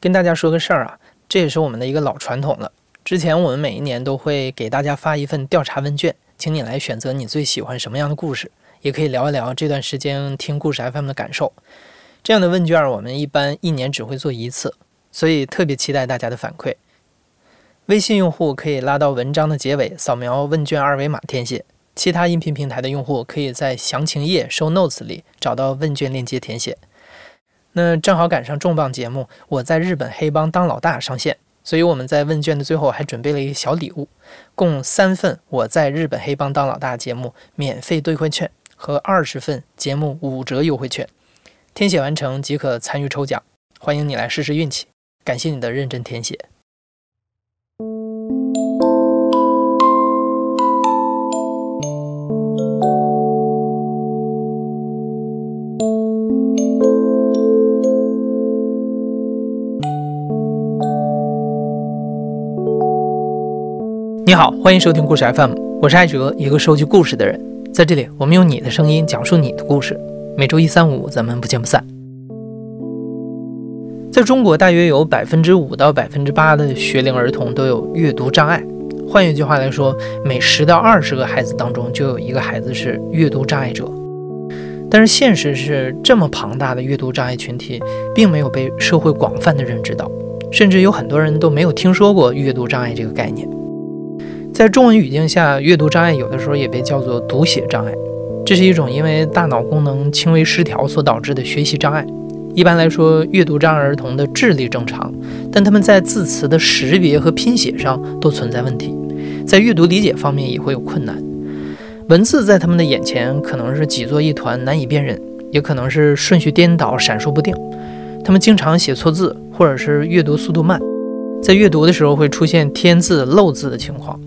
跟大家说个事儿啊，这也是我们的一个老传统了。之前我们每一年都会给大家发一份调查问卷，请你来选择你最喜欢什么样的故事，也可以聊一聊这段时间听故事 FM 的感受。这样的问卷我们一般一年只会做一次，所以特别期待大家的反馈。微信用户可以拉到文章的结尾，扫描问卷二维码填写；其他音频平台的用户可以在详情页 Show Notes 里找到问卷链接填写。那正好赶上重磅节目《我在日本黑帮当老大》上线，所以我们在问卷的最后还准备了一个小礼物，共三份《我在日本黑帮当老大》节目免费兑换券和二十份节目五折优惠券。填写完成即可参与抽奖，欢迎你来试试运气。感谢你的认真填写。你好，欢迎收听故事 FM，我是艾哲，一个收集故事的人。在这里，我们用你的声音讲述你的故事。每周一、三、五，咱们不见不散。在中国，大约有百分之五到百分之八的学龄儿童都有阅读障碍。换一句话来说，每十到二十个孩子当中就有一个孩子是阅读障碍者。但是现实是，这么庞大的阅读障碍群体，并没有被社会广泛的认知到，甚至有很多人都没有听说过阅读障碍这个概念。在中文语境下，阅读障碍有的时候也被叫做读写障碍，这是一种因为大脑功能轻微失调所导致的学习障碍。一般来说，阅读障碍儿童的智力正常，但他们在字词的识别和拼写上都存在问题，在阅读理解方面也会有困难。文字在他们的眼前可能是挤作一团，难以辨认，也可能是顺序颠倒、闪烁不定。他们经常写错字，或者是阅读速度慢，在阅读的时候会出现添字、漏字的情况。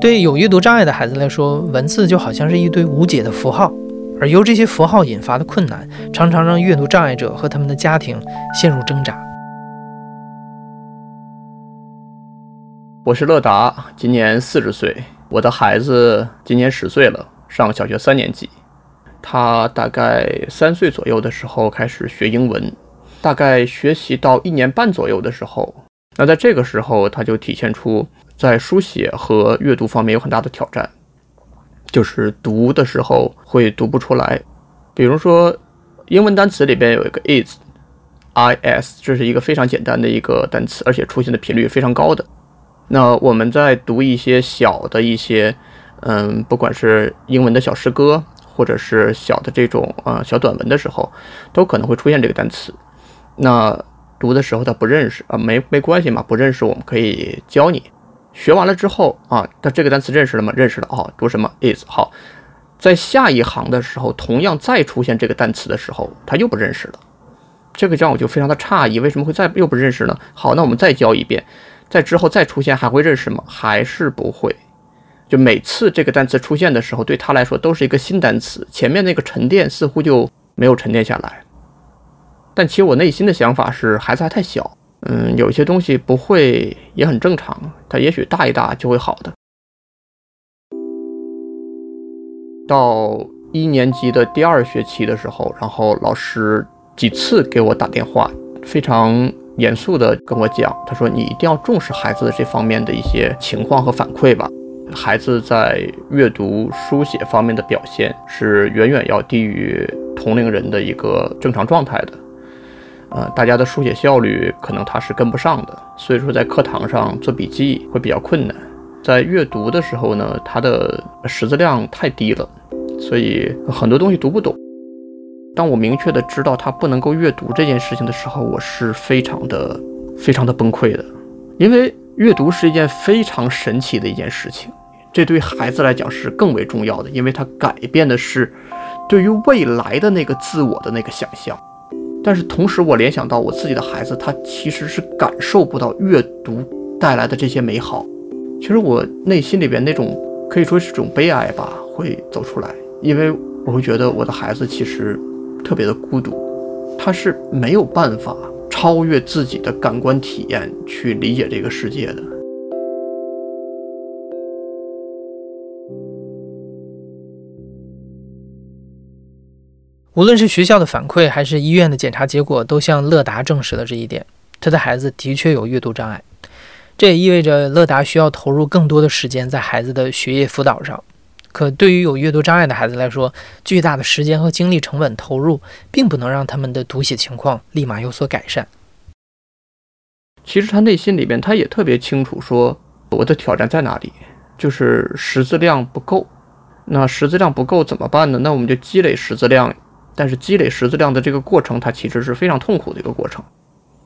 对有阅读障碍的孩子来说，文字就好像是一堆无解的符号，而由这些符号引发的困难，常常让阅读障碍者和他们的家庭陷入挣扎。我是乐达，今年四十岁，我的孩子今年十岁了，上小学三年级。他大概三岁左右的时候开始学英文，大概学习到一年半左右的时候，那在这个时候他就体现出。在书写和阅读方面有很大的挑战，就是读的时候会读不出来。比如说，英文单词里边有一个 is，i s，这是一个非常简单的一个单词，而且出现的频率非常高的。那我们在读一些小的一些，嗯，不管是英文的小诗歌，或者是小的这种呃小短文的时候，都可能会出现这个单词。那读的时候他不认识啊，没没关系嘛，不认识我们可以教你。学完了之后啊，那这个单词认识了吗？认识了啊。读什么 is 好，在下一行的时候，同样再出现这个单词的时候，他又不认识了。这个让我就非常的诧异，为什么会再又不认识呢？好，那我们再教一遍，在之后再出现还会认识吗？还是不会。就每次这个单词出现的时候，对他来说都是一个新单词，前面那个沉淀似乎就没有沉淀下来。但其实我内心的想法是，孩子还太小。嗯，有些东西不会也很正常，他也许大一大就会好的。到一年级的第二学期的时候，然后老师几次给我打电话，非常严肃的跟我讲，他说你一定要重视孩子这方面的一些情况和反馈吧。孩子在阅读、书写方面的表现是远远要低于同龄人的一个正常状态的。呃，大家的书写效率可能他是跟不上的，所以说在课堂上做笔记会比较困难。在阅读的时候呢，他的识字量太低了，所以很多东西读不懂。当我明确的知道他不能够阅读这件事情的时候，我是非常的、非常的崩溃的，因为阅读是一件非常神奇的一件事情，这对孩子来讲是更为重要的，因为它改变的是对于未来的那个自我的那个想象。但是同时，我联想到我自己的孩子，他其实是感受不到阅读带来的这些美好。其实我内心里边那种可以说是种悲哀吧，会走出来，因为我会觉得我的孩子其实特别的孤独，他是没有办法超越自己的感官体验去理解这个世界的。无论是学校的反馈，还是医院的检查结果，都向乐达证实了这一点。他的孩子的确有阅读障碍。这也意味着乐达需要投入更多的时间在孩子的学业辅导上。可对于有阅读障碍的孩子来说，巨大的时间和精力成本投入，并不能让他们的读写情况立马有所改善。其实他内心里边，他也特别清楚，说我的挑战在哪里，就是识字量不够。那识字量不够怎么办呢？那我们就积累识字量。但是积累识字量的这个过程，它其实是非常痛苦的一个过程。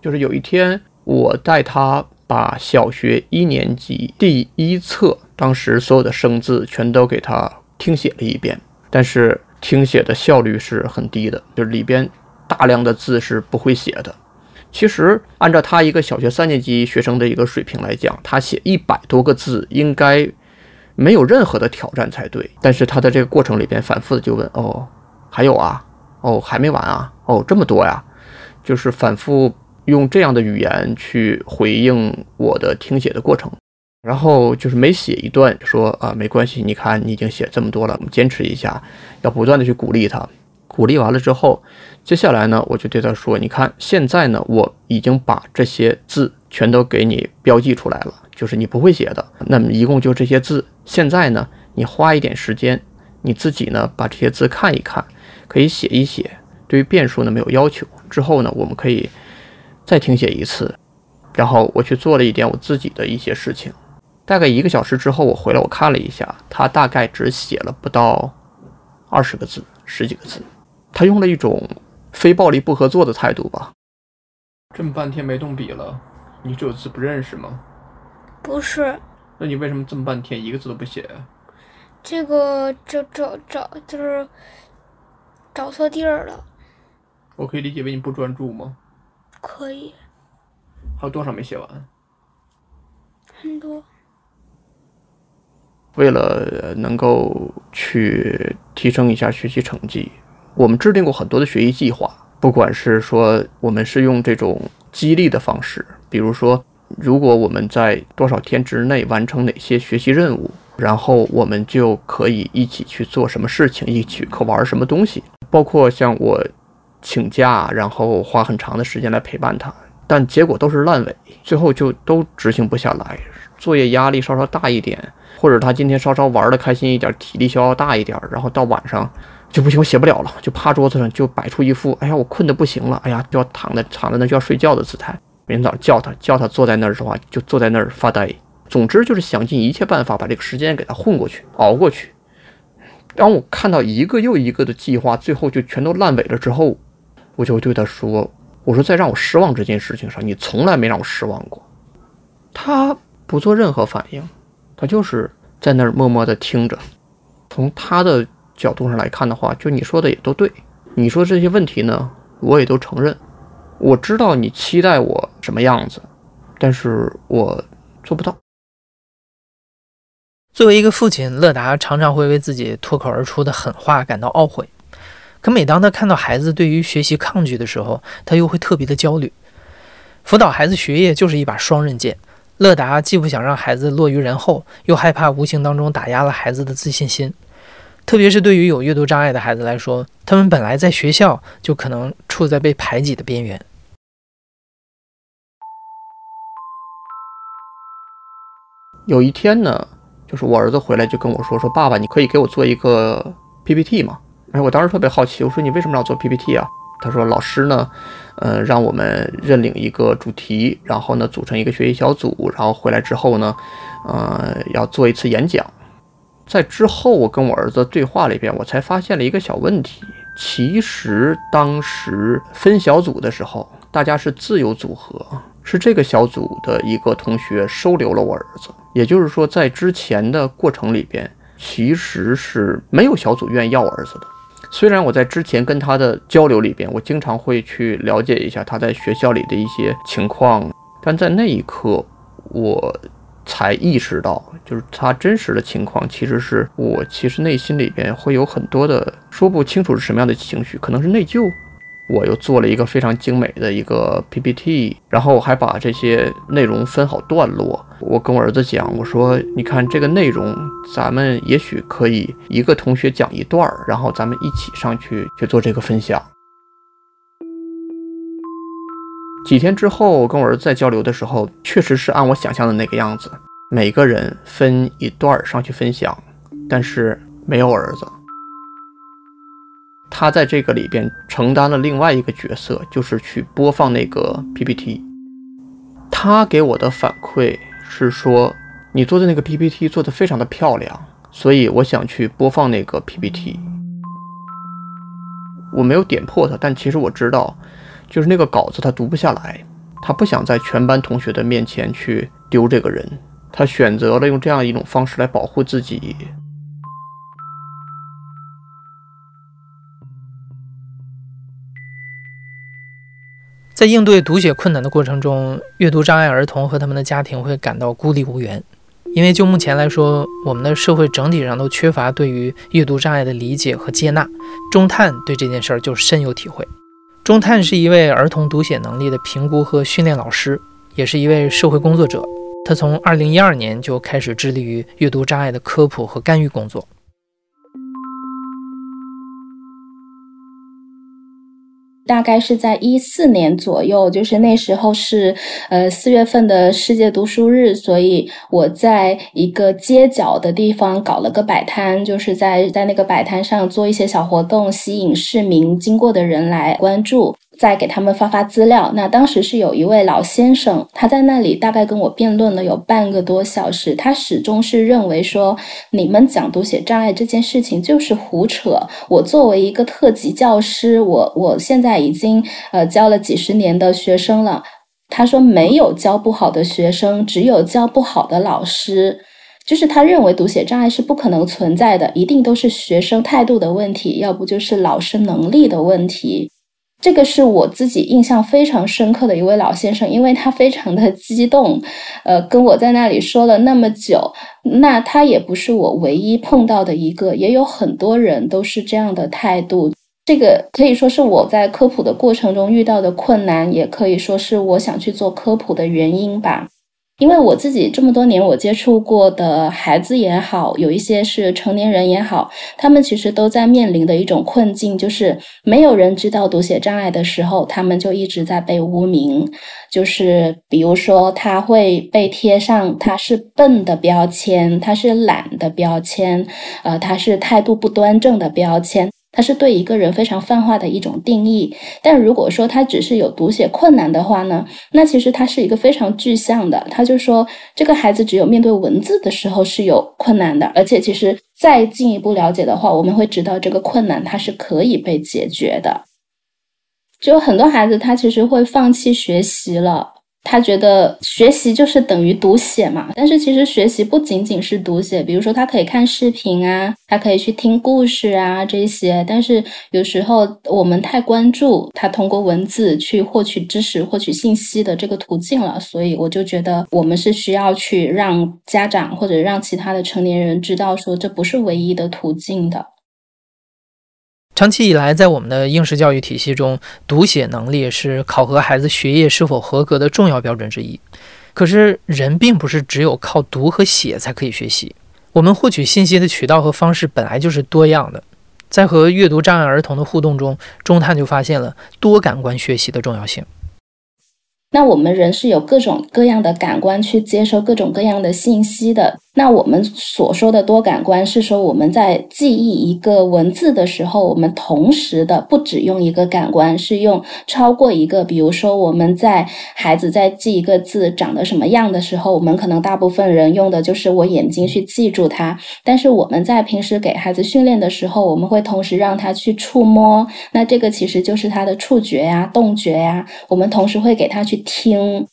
就是有一天，我带他把小学一年级第一册。当时所有的生字全都给他听写了一遍，但是听写的效率是很低的，就是里边大量的字是不会写的。其实按照他一个小学三年级学生的一个水平来讲，他写一百多个字应该没有任何的挑战才对。但是他在这个过程里边反复的就问：“哦，还有啊？哦，还没完啊？哦，这么多呀？”就是反复用这样的语言去回应我的听写的过程。然后就是每写一段，说啊没关系，你看你已经写这么多了，我们坚持一下，要不断的去鼓励他。鼓励完了之后，接下来呢，我就对他说，你看现在呢，我已经把这些字全都给你标记出来了，就是你不会写的，那么一共就这些字。现在呢，你花一点时间，你自己呢把这些字看一看，可以写一写。对于变数呢没有要求。之后呢，我们可以再听写一次。然后我去做了一点我自己的一些事情。大概一个小时之后，我回来，我看了一下，他大概只写了不到二十个字，十几个字。他用了一种非暴力不合作的态度吧。这么半天没动笔了，你有字不认识吗？不是。那你为什么这么半天一个字都不写？这个找找找就是找错地儿了。我可以理解为你不专注吗？可以。还有多少没写完？很多。为了能够去提升一下学习成绩，我们制定过很多的学习计划。不管是说我们是用这种激励的方式，比如说，如果我们在多少天之内完成哪些学习任务，然后我们就可以一起去做什么事情，一起可玩什么东西。包括像我请假，然后花很长的时间来陪伴他，但结果都是烂尾，最后就都执行不下来，作业压力稍稍大一点。或者他今天稍稍玩的开心一点，体力消耗大一点，然后到晚上就不行，我写不了了，就趴桌子上就摆出一副哎呀我困得不行了，哎呀就要躺在躺在那就要睡觉的姿态。明天早叫他叫他坐在那儿的话，就坐在那儿发呆。总之就是想尽一切办法把这个时间给他混过去，熬过去。当我看到一个又一个的计划最后就全都烂尾了之后，我就对他说：“我说在让我失望这件事情上，你从来没让我失望过。”他不做任何反应。他就是在那儿默默地听着。从他的角度上来看的话，就你说的也都对。你说这些问题呢，我也都承认。我知道你期待我什么样子，但是我做不到。作为一个父亲，乐达常常会为自己脱口而出的狠话感到懊悔。可每当他看到孩子对于学习抗拒的时候，他又会特别的焦虑。辅导孩子学业就是一把双刃剑。乐达既不想让孩子落于人后，又害怕无形当中打压了孩子的自信心。特别是对于有阅读障碍的孩子来说，他们本来在学校就可能处在被排挤的边缘。有一天呢，就是我儿子回来就跟我说：“说爸爸，你可以给我做一个 PPT 吗？”哎，我当时特别好奇，我说：“你为什么要做 PPT 啊？”他说：“老师呢？”呃，让我们认领一个主题，然后呢，组成一个学习小组，然后回来之后呢，呃，要做一次演讲。在之后，我跟我儿子对话里边，我才发现了一个小问题。其实当时分小组的时候，大家是自由组合，是这个小组的一个同学收留了我儿子。也就是说，在之前的过程里边，其实是没有小组愿意要我儿子的。虽然我在之前跟他的交流里边，我经常会去了解一下他在学校里的一些情况，但在那一刻，我才意识到，就是他真实的情况，其实是我其实内心里边会有很多的说不清楚是什么样的情绪，可能是内疚。我又做了一个非常精美的一个 PPT，然后我还把这些内容分好段落。我跟我儿子讲，我说：“你看这个内容，咱们也许可以一个同学讲一段儿，然后咱们一起上去去做这个分享。”几天之后跟我儿子在交流的时候，确实是按我想象的那个样子，每个人分一段上去分享，但是没有儿子。他在这个里边承担了另外一个角色，就是去播放那个 PPT。他给我的反馈是说，你做的那个 PPT 做的非常的漂亮，所以我想去播放那个 PPT。我没有点破他，但其实我知道，就是那个稿子他读不下来，他不想在全班同学的面前去丢这个人，他选择了用这样一种方式来保护自己。在应对读写困难的过程中，阅读障碍儿童和他们的家庭会感到孤立无援，因为就目前来说，我们的社会整体上都缺乏对于阅读障碍的理解和接纳。钟探对这件事儿就深有体会。钟探是一位儿童读写能力的评估和训练老师，也是一位社会工作者。他从2012年就开始致力于阅读障碍的科普和干预工作。大概是在一四年左右，就是那时候是呃四月份的世界读书日，所以我在一个街角的地方搞了个摆摊，就是在在那个摆摊上做一些小活动，吸引市民经过的人来关注。再给他们发发资料。那当时是有一位老先生，他在那里大概跟我辩论了有半个多小时。他始终是认为说，你们讲读写障碍这件事情就是胡扯。我作为一个特级教师，我我现在已经呃教了几十年的学生了。他说没有教不好的学生，只有教不好的老师。就是他认为读写障碍是不可能存在的，一定都是学生态度的问题，要不就是老师能力的问题。这个是我自己印象非常深刻的一位老先生，因为他非常的激动，呃，跟我在那里说了那么久。那他也不是我唯一碰到的一个，也有很多人都是这样的态度。这个可以说是我在科普的过程中遇到的困难，也可以说是我想去做科普的原因吧。因为我自己这么多年，我接触过的孩子也好，有一些是成年人也好，他们其实都在面临的一种困境，就是没有人知道读写障碍的时候，他们就一直在被污名，就是比如说他会被贴上他是笨的标签，他是懒的标签，呃，他是态度不端正的标签。它是对一个人非常泛化的一种定义，但如果说他只是有读写困难的话呢，那其实它是一个非常具象的。他就说，这个孩子只有面对文字的时候是有困难的，而且其实再进一步了解的话，我们会知道这个困难它是可以被解决的。就很多孩子他其实会放弃学习了。他觉得学习就是等于读写嘛，但是其实学习不仅仅是读写，比如说他可以看视频啊，他可以去听故事啊这些。但是有时候我们太关注他通过文字去获取知识、获取信息的这个途径了，所以我就觉得我们是需要去让家长或者让其他的成年人知道，说这不是唯一的途径的。长期以来，在我们的应试教育体系中，读写能力是考核孩子学业是否合格的重要标准之一。可是，人并不是只有靠读和写才可以学习。我们获取信息的渠道和方式本来就是多样的。在和阅读障碍儿童的互动中，中探就发现了多感官学习的重要性。那我们人是有各种各样的感官去接收各种各样的信息的。那我们所说的多感官是说，我们在记忆一个文字的时候，我们同时的不只用一个感官，是用超过一个。比如说，我们在孩子在记一个字长得什么样的时候，我们可能大部分人用的就是我眼睛去记住它。但是我们在平时给孩子训练的时候，我们会同时让他去触摸，那这个其实就是他的触觉呀、动觉呀。我们同时会给他去听。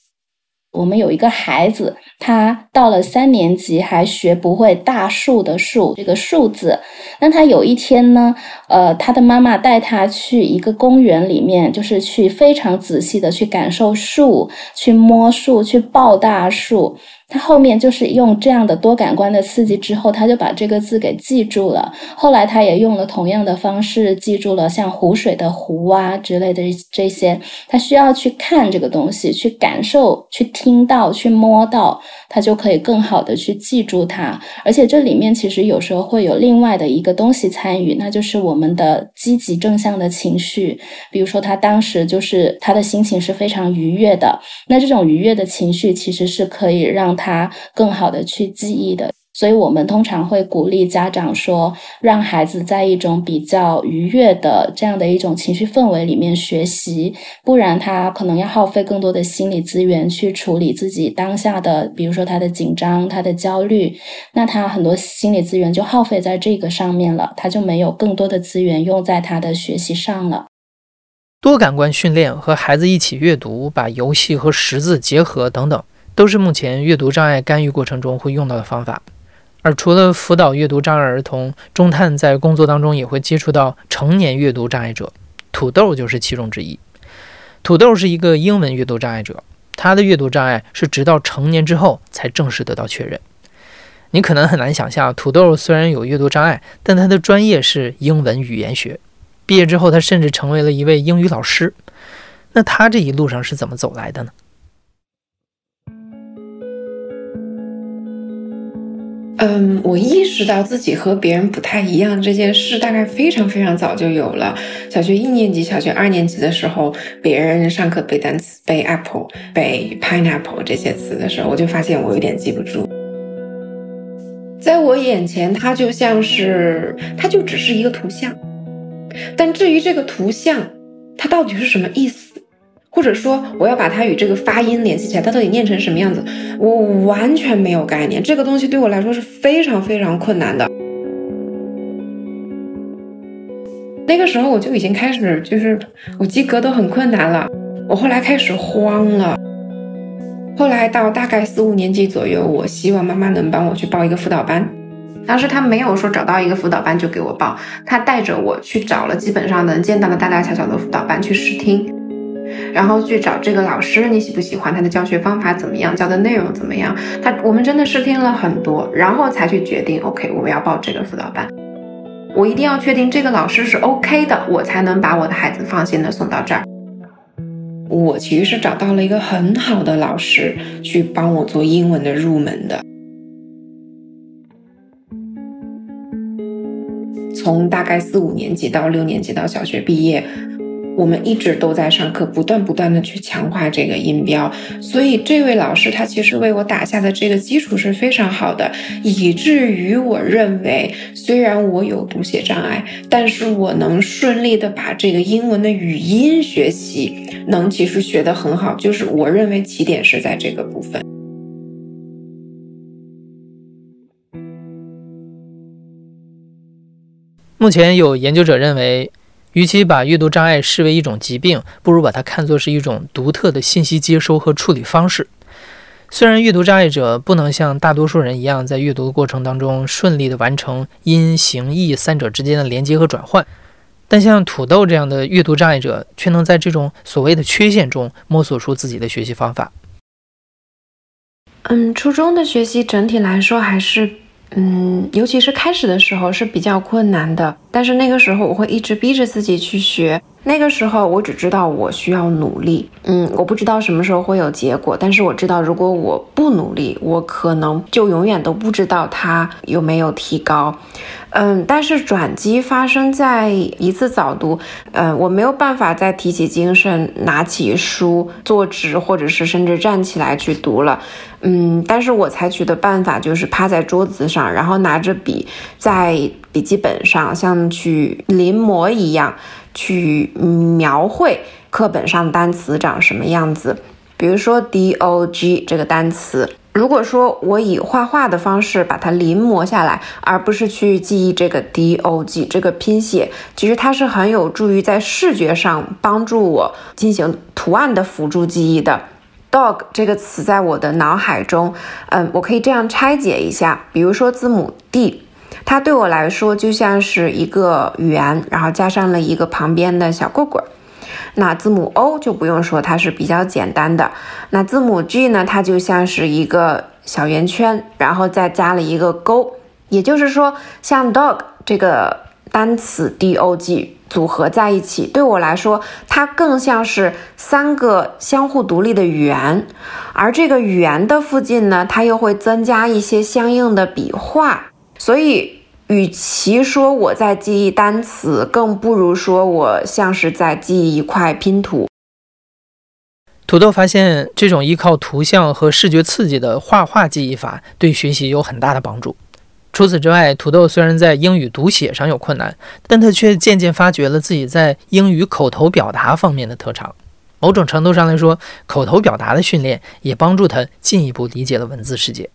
我们有一个孩子，他到了三年级还学不会大树的树这个数字。那他有一天呢，呃，他的妈妈带他去一个公园里面，就是去非常仔细的去感受树，去摸树，去抱大树。他后面就是用这样的多感官的刺激之后，他就把这个字给记住了。后来他也用了同样的方式记住了像湖水的湖啊之类的这些。他需要去看这个东西，去感受，去听到，去摸到，他就可以更好的去记住它。而且这里面其实有时候会有另外的一个东西参与，那就是我们的积极正向的情绪。比如说他当时就是他的心情是非常愉悦的，那这种愉悦的情绪其实是可以让。他更好的去记忆的，所以我们通常会鼓励家长说，让孩子在一种比较愉悦的这样的一种情绪氛围里面学习，不然他可能要耗费更多的心理资源去处理自己当下的，比如说他的紧张、他的焦虑，那他很多心理资源就耗费在这个上面了，他就没有更多的资源用在他的学习上了。多感官训练和孩子一起阅读，把游戏和识字结合等等。都是目前阅读障碍干预过程中会用到的方法，而除了辅导阅读障碍儿童，中探在工作当中也会接触到成年阅读障碍者，土豆就是其中之一。土豆是一个英文阅读障碍者，他的阅读障碍是直到成年之后才正式得到确认。你可能很难想象，土豆虽然有阅读障碍，但他的专业是英文语言学，毕业之后他甚至成为了一位英语老师。那他这一路上是怎么走来的呢？嗯，我意识到自己和别人不太一样这件事，大概非常非常早就有了。小学一年级、小学二年级的时候，别人上课背单词、背 apple、背 pineapple 这些词的时候，我就发现我有点记不住。在我眼前，它就像是，它就只是一个图像。但至于这个图像，它到底是什么意思？或者说，我要把它与这个发音联系起来，它到底念成什么样子，我完全没有概念。这个东西对我来说是非常非常困难的。那个时候我就已经开始，就是我及格都很困难了。我后来开始慌了。后来到大概四五年级左右，我希望妈妈能帮我去报一个辅导班。当时他没有说找到一个辅导班就给我报，他带着我去找了基本上能见到的大大小小的辅导班去试听。然后去找这个老师，你喜不喜欢他的教学方法怎么样，教的内容怎么样？他我们真的试听了很多，然后才去决定，OK，我们要报这个辅导班。我一定要确定这个老师是 OK 的，我才能把我的孩子放心的送到这儿。我其实是找到了一个很好的老师去帮我做英文的入门的，从大概四五年级到六年级到小学毕业。我们一直都在上课，不断不断的去强化这个音标，所以这位老师他其实为我打下的这个基础是非常好的，以至于我认为，虽然我有读写障碍，但是我能顺利的把这个英文的语音学习能其实学得很好，就是我认为起点是在这个部分。目前有研究者认为。与其把阅读障碍视为一种疾病，不如把它看作是一种独特的信息接收和处理方式。虽然阅读障碍者不能像大多数人一样在阅读的过程当中顺利地完成音、形、意三者之间的连接和转换，但像土豆这样的阅读障碍者却能在这种所谓的缺陷中摸索出自己的学习方法。嗯，初中的学习整体来说还是。嗯，尤其是开始的时候是比较困难的，但是那个时候我会一直逼着自己去学。那个时候我只知道我需要努力，嗯，我不知道什么时候会有结果，但是我知道如果我不努力，我可能就永远都不知道它有没有提高。嗯，但是转机发生在一次早读，嗯，我没有办法再提起精神，拿起书坐直，或者是甚至站起来去读了。嗯，但是我采取的办法就是趴在桌子上，然后拿着笔在笔记本上像去临摹一样。去描绘课本上单词长什么样子，比如说 dog 这个单词，如果说我以画画的方式把它临摹下来，而不是去记忆这个 dog 这个拼写，其实它是很有助于在视觉上帮助我进行图案的辅助记忆的。dog 这个词在我的脑海中，嗯，我可以这样拆解一下，比如说字母 D。它对我来说就像是一个圆，然后加上了一个旁边的小棍棍儿。那字母 O 就不用说，它是比较简单的。那字母 G 呢，它就像是一个小圆圈，然后再加了一个勾，也就是说，像 dog 这个单词 D O G 组合在一起，对我来说，它更像是三个相互独立的圆，而这个圆的附近呢，它又会增加一些相应的笔画，所以。与其说我在记忆单词，更不如说我像是在记忆一块拼图。土豆发现，这种依靠图像和视觉刺激的画画记忆法对学习有很大的帮助。除此之外，土豆虽然在英语读写上有困难，但他却渐渐发觉了自己在英语口头表达方面的特长。某种程度上来说，口头表达的训练也帮助他进一步理解了文字世界。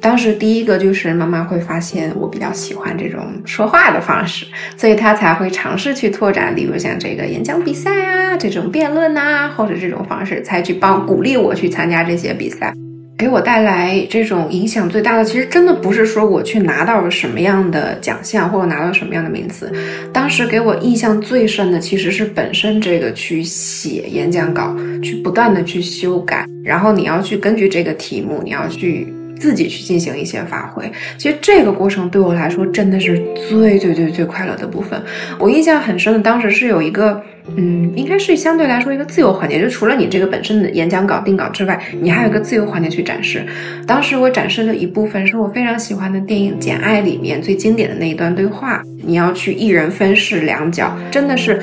当时第一个就是妈妈会发现我比较喜欢这种说话的方式，所以她才会尝试去拓展，例如像这个演讲比赛啊，这种辩论呐，或者这种方式，才去帮鼓励我去参加这些比赛。给我带来这种影响最大的，其实真的不是说我去拿到了什么样的奖项，或者拿到什么样的名次。当时给我印象最深的，其实是本身这个去写演讲稿，去不断的去修改，然后你要去根据这个题目，你要去。自己去进行一些发挥，其实这个过程对我来说真的是最最最最快乐的部分。我印象很深的，当时是有一个，嗯，应该是相对来说一个自由环节，就除了你这个本身的演讲稿定稿之外，你还有一个自由环节去展示。当时我展示的一部分是我非常喜欢的电影《简爱》里面最经典的那一段对话，你要去一人分饰两角，真的是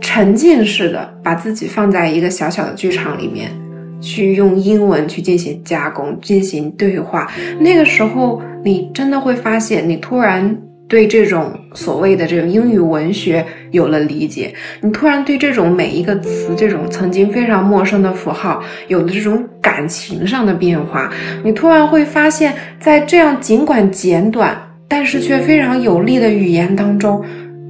沉浸式的把自己放在一个小小的剧场里面。去用英文去进行加工、进行对话，那个时候你真的会发现，你突然对这种所谓的这种英语文学有了理解，你突然对这种每一个词、这种曾经非常陌生的符号有了这种感情上的变化，你突然会发现，在这样尽管简短，但是却非常有力的语言当中，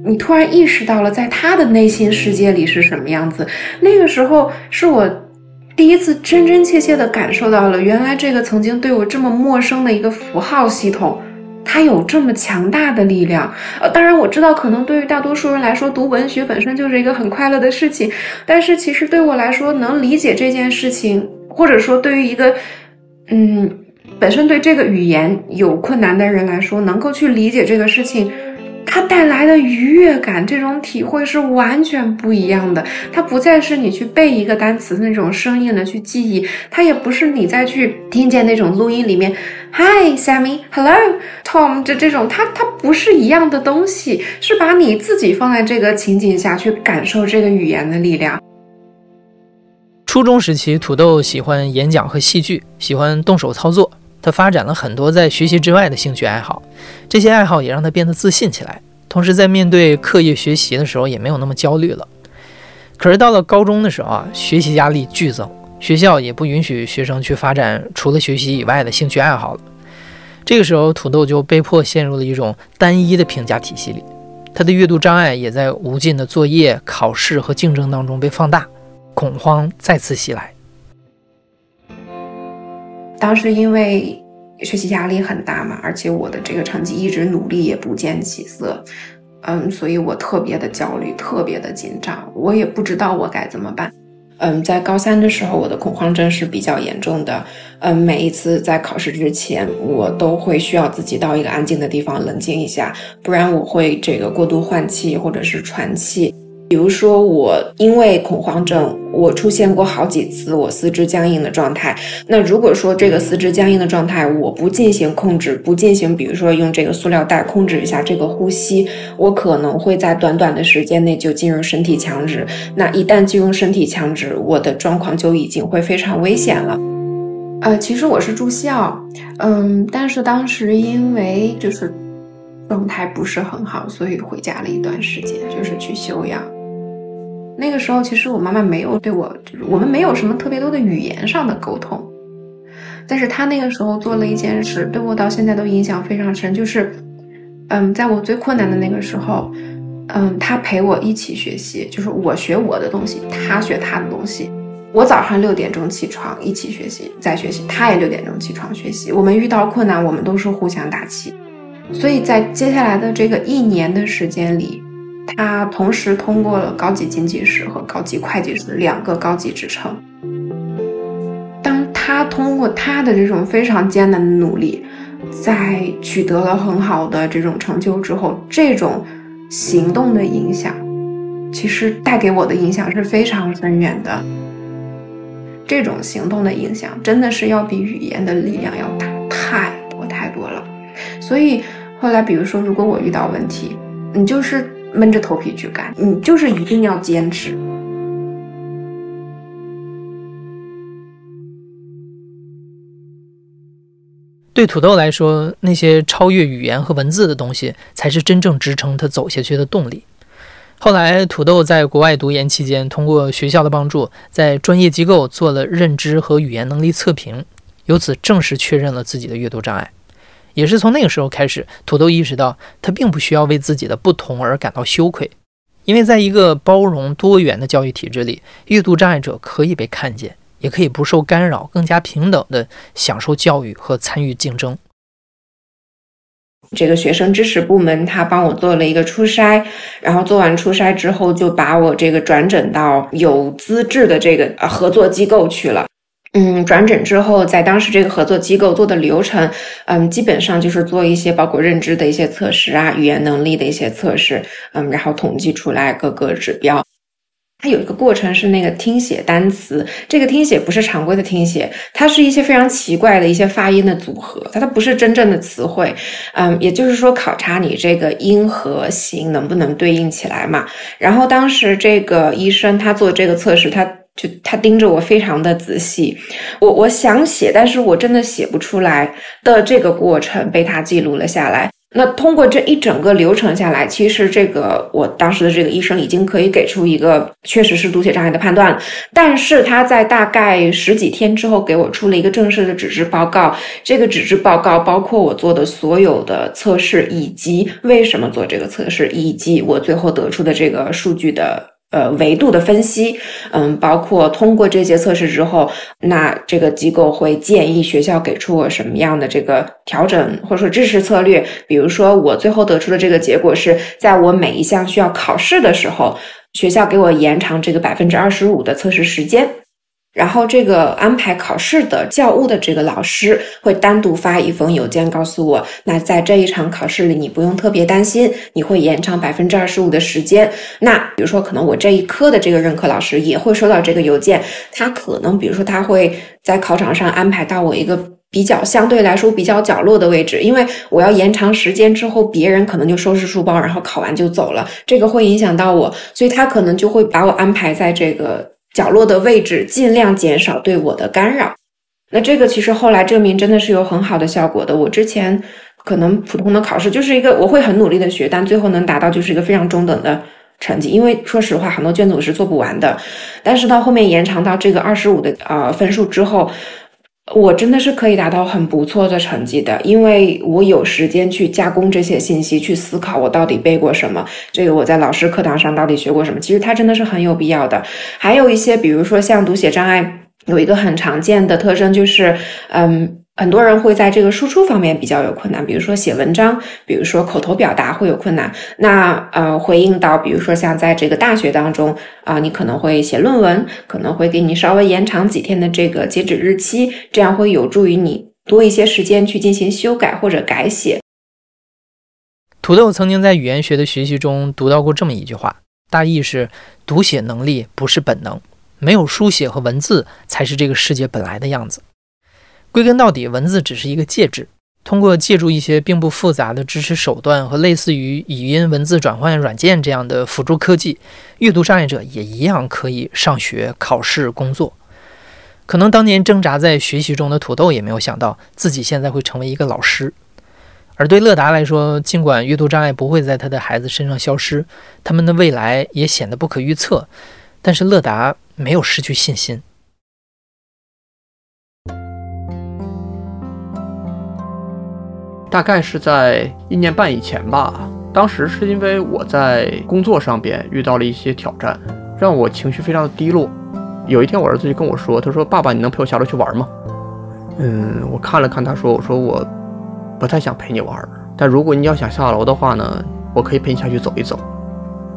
你突然意识到了在他的内心世界里是什么样子。那个时候是我。第一次真真切切地感受到了，原来这个曾经对我这么陌生的一个符号系统，它有这么强大的力量。呃，当然我知道，可能对于大多数人来说，读文学本身就是一个很快乐的事情。但是其实对我来说，能理解这件事情，或者说对于一个，嗯，本身对这个语言有困难的人来说，能够去理解这个事情。它带来的愉悦感，这种体会是完全不一样的。它不再是你去背一个单词那种生硬的去记忆，它也不是你再去听见那种录音里面，Hi Sammy，Hello Tom，这这种，它它不是一样的东西，是把你自己放在这个情景下去感受这个语言的力量。初中时期，土豆喜欢演讲和戏剧，喜欢动手操作。他发展了很多在学习之外的兴趣爱好，这些爱好也让他变得自信起来。同时，在面对课业学习的时候，也没有那么焦虑了。可是到了高中的时候啊，学习压力剧增，学校也不允许学生去发展除了学习以外的兴趣爱好了。这个时候，土豆就被迫陷入了一种单一的评价体系里，他的阅读障碍也在无尽的作业、考试和竞争当中被放大，恐慌再次袭来。当时因为学习压力很大嘛，而且我的这个成绩一直努力也不见起色，嗯，所以我特别的焦虑，特别的紧张，我也不知道我该怎么办。嗯，在高三的时候，我的恐慌症是比较严重的，嗯，每一次在考试之前，我都会需要自己到一个安静的地方冷静一下，不然我会这个过度换气或者是喘气。比如说，我因为恐慌症，我出现过好几次我四肢僵硬的状态。那如果说这个四肢僵硬的状态，我不进行控制，不进行，比如说用这个塑料袋控制一下这个呼吸，我可能会在短短的时间内就进入身体强直。那一旦进入身体强直，我的状况就已经会非常危险了。呃，其实我是住校，嗯，但是当时因为就是状态不是很好，所以回家了一段时间，就是去休养。那个时候，其实我妈妈没有对我，就是我们没有什么特别多的语言上的沟通，但是她那个时候做了一件事，对我到现在都印象非常深，就是，嗯，在我最困难的那个时候，嗯，她陪我一起学习，就是我学我的东西，她学她的东西。我早上六点钟起床一起学习，在学习，她也六点钟起床学习。我们遇到困难，我们都是互相打气。所以在接下来的这个一年的时间里，他同时通过了高级经济师和高级会计师两个高级职称。当他通过他的这种非常艰难的努力，在取得了很好的这种成就之后，这种行动的影响，其实带给我的影响是非常深远的。这种行动的影响，真的是要比语言的力量要大太多太多了。所以后来，比如说，如果我遇到问题，你就是闷着头皮去干，你就是一定要坚持。对土豆来说，那些超越语言和文字的东西，才是真正支撑他走下去的动力。后来，土豆在国外读研期间，通过学校的帮助，在专业机构做了认知和语言能力测评，由此正式确认了自己的阅读障碍。也是从那个时候开始，土豆意识到他并不需要为自己的不同而感到羞愧，因为在一个包容多元的教育体制里，阅读障碍者可以被看见。也可以不受干扰，更加平等的享受教育和参与竞争。这个学生支持部门他帮我做了一个初筛，然后做完初筛之后，就把我这个转诊到有资质的这个合作机构去了。嗯，转诊之后，在当时这个合作机构做的流程，嗯，基本上就是做一些包括认知的一些测试啊，语言能力的一些测试，嗯，然后统计出来各个指标。它有一个过程是那个听写单词，这个听写不是常规的听写，它是一些非常奇怪的一些发音的组合，它它不是真正的词汇，嗯，也就是说考察你这个音和形能不能对应起来嘛。然后当时这个医生他做这个测试，他就他盯着我非常的仔细，我我想写，但是我真的写不出来的这个过程被他记录了下来。那通过这一整个流程下来，其实这个我当时的这个医生已经可以给出一个确实是读写障碍的判断了。但是他在大概十几天之后给我出了一个正式的纸质报告，这个纸质报告包括我做的所有的测试，以及为什么做这个测试，以及我最后得出的这个数据的。呃，维度的分析，嗯，包括通过这些测试之后，那这个机构会建议学校给出我什么样的这个调整或者说支持策略。比如说，我最后得出的这个结果是在我每一项需要考试的时候，学校给我延长这个百分之二十五的测试时间。然后，这个安排考试的教务的这个老师会单独发一封邮件告诉我，那在这一场考试里，你不用特别担心，你会延长百分之二十五的时间。那比如说，可能我这一科的这个任课老师也会收到这个邮件，他可能比如说他会在考场上安排到我一个比较相对来说比较角落的位置，因为我要延长时间之后，别人可能就收拾书包，然后考完就走了，这个会影响到我，所以他可能就会把我安排在这个。角落的位置尽量减少对我的干扰。那这个其实后来证明真的是有很好的效果的。我之前可能普通的考试就是一个我会很努力的学，但最后能达到就是一个非常中等的成绩。因为说实话，很多卷子我是做不完的。但是到后面延长到这个二十五的呃分数之后。我真的是可以达到很不错的成绩的，因为我有时间去加工这些信息，去思考我到底背过什么，这个我在老师课堂上到底学过什么。其实它真的是很有必要的。还有一些，比如说像读写障碍，有一个很常见的特征就是，嗯。很多人会在这个输出方面比较有困难，比如说写文章，比如说口头表达会有困难。那呃，回应到，比如说像在这个大学当中啊，你可能会写论文，可能会给你稍微延长几天的这个截止日期，这样会有助于你多一些时间去进行修改或者改写。土豆曾经在语言学的学习中读到过这么一句话，大意是：读写能力不是本能，没有书写和文字才是这个世界本来的样子。归根到底，文字只是一个介质。通过借助一些并不复杂的支持手段和类似于语音文字转换软件这样的辅助科技，阅读障碍者也一样可以上学、考试、工作。可能当年挣扎在学习中的土豆也没有想到，自己现在会成为一个老师。而对乐达来说，尽管阅读障碍不会在他的孩子身上消失，他们的未来也显得不可预测，但是乐达没有失去信心。大概是在一年半以前吧，当时是因为我在工作上边遇到了一些挑战，让我情绪非常的低落。有一天我儿子就跟我说：“他说爸爸，你能陪我下楼去玩吗？”嗯，我看了看他说：“我说我不太想陪你玩，但如果你要想下楼的话呢，我可以陪你下去走一走。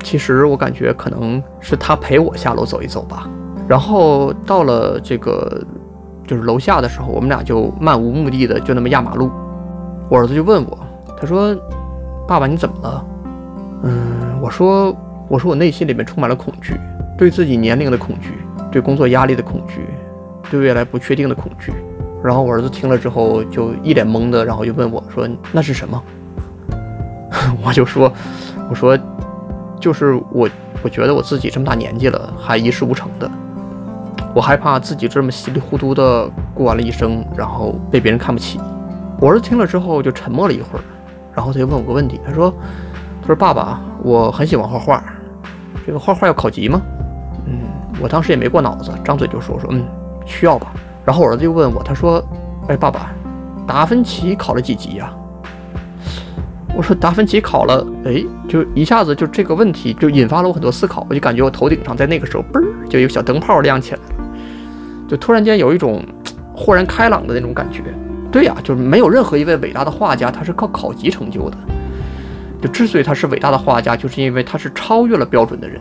其实我感觉可能是他陪我下楼走一走吧。然后到了这个就是楼下的时候，我们俩就漫无目的的就那么压马路。我儿子就问我，他说：“爸爸你怎么了？”嗯，我说：“我说我内心里面充满了恐惧，对自己年龄的恐惧，对工作压力的恐惧，对未来不确定的恐惧。”然后我儿子听了之后就一脸懵的，然后就问我说：“那是什么？” 我就说：“我说。”就是我，我觉得我自己这么大年纪了，还一事无成的，我害怕自己这么稀里糊涂的过完了一生，然后被别人看不起。我儿子听了之后就沉默了一会儿，然后他就问我个问题，他说：“他说爸爸，我很喜欢画画，这个画画要考级吗？”嗯，我当时也没过脑子，张嘴就说：“说嗯，需要吧。”然后我儿子又问我，他说：“哎，爸爸，达芬奇考了几级呀？”我说达芬奇考了，哎，就一下子就这个问题就引发了我很多思考，我就感觉我头顶上在那个时候嘣儿就有小灯泡亮起来了，就突然间有一种 豁然开朗的那种感觉。对呀，就是没有任何一位伟大的画家他是靠考级成就的，就之所以他是伟大的画家，就是因为他是超越了标准的人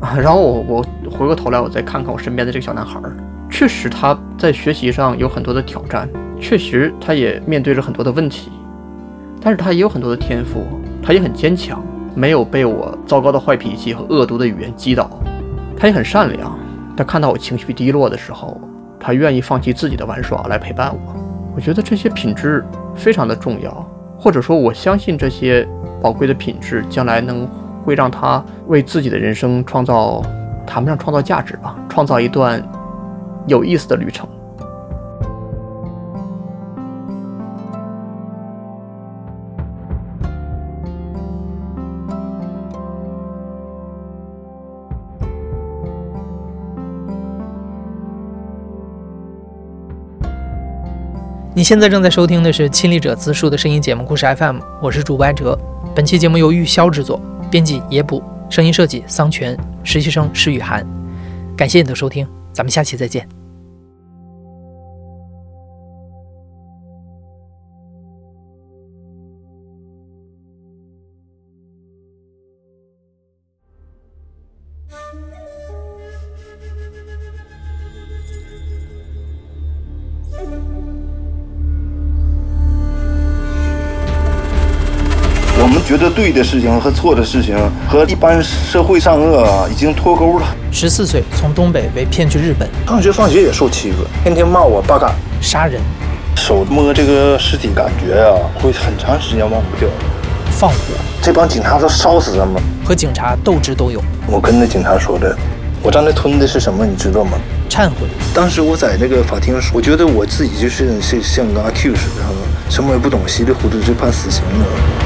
啊。然后我我回过头来，我再看看我身边的这个小男孩，确实他在学习上有很多的挑战，确实他也面对着很多的问题。但是他也有很多的天赋，他也很坚强，没有被我糟糕的坏脾气和恶毒的语言击倒。他也很善良，他看到我情绪低落的时候，他愿意放弃自己的玩耍来陪伴我。我觉得这些品质非常的重要，或者说我相信这些宝贵的品质将来能会让他为自己的人生创造，谈不上创造价值吧，创造一段有意思的旅程。你现在正在收听的是亲历者自述的声音节目故事 FM，我是主播哲。本期节目由玉箫制作，编辑野捕，声音设计桑泉，实习生施雨涵。感谢你的收听，咱们下期再见。觉得对的事情和错的事情和一般社会善恶啊，已经脱钩了。十四岁从东北被骗去日本，上学放学也受欺负，天天骂我八嘎。杀人，手摸这个尸体，感觉啊会很长时间忘不掉。放火，这帮警察都烧死他们。和警察斗智斗勇。我跟那警察说的，我刚才吞的是什么，你知道吗？忏悔。当时我在那个法庭上，我觉得我自己就是像像个阿 Q 似的，什么也不懂，稀里糊涂就判死刑了。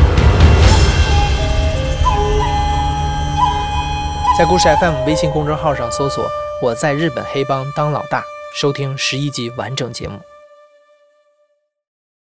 在故事 FM 微信公众号上搜索“我在日本黑帮当老大”，收听十一集完整节目。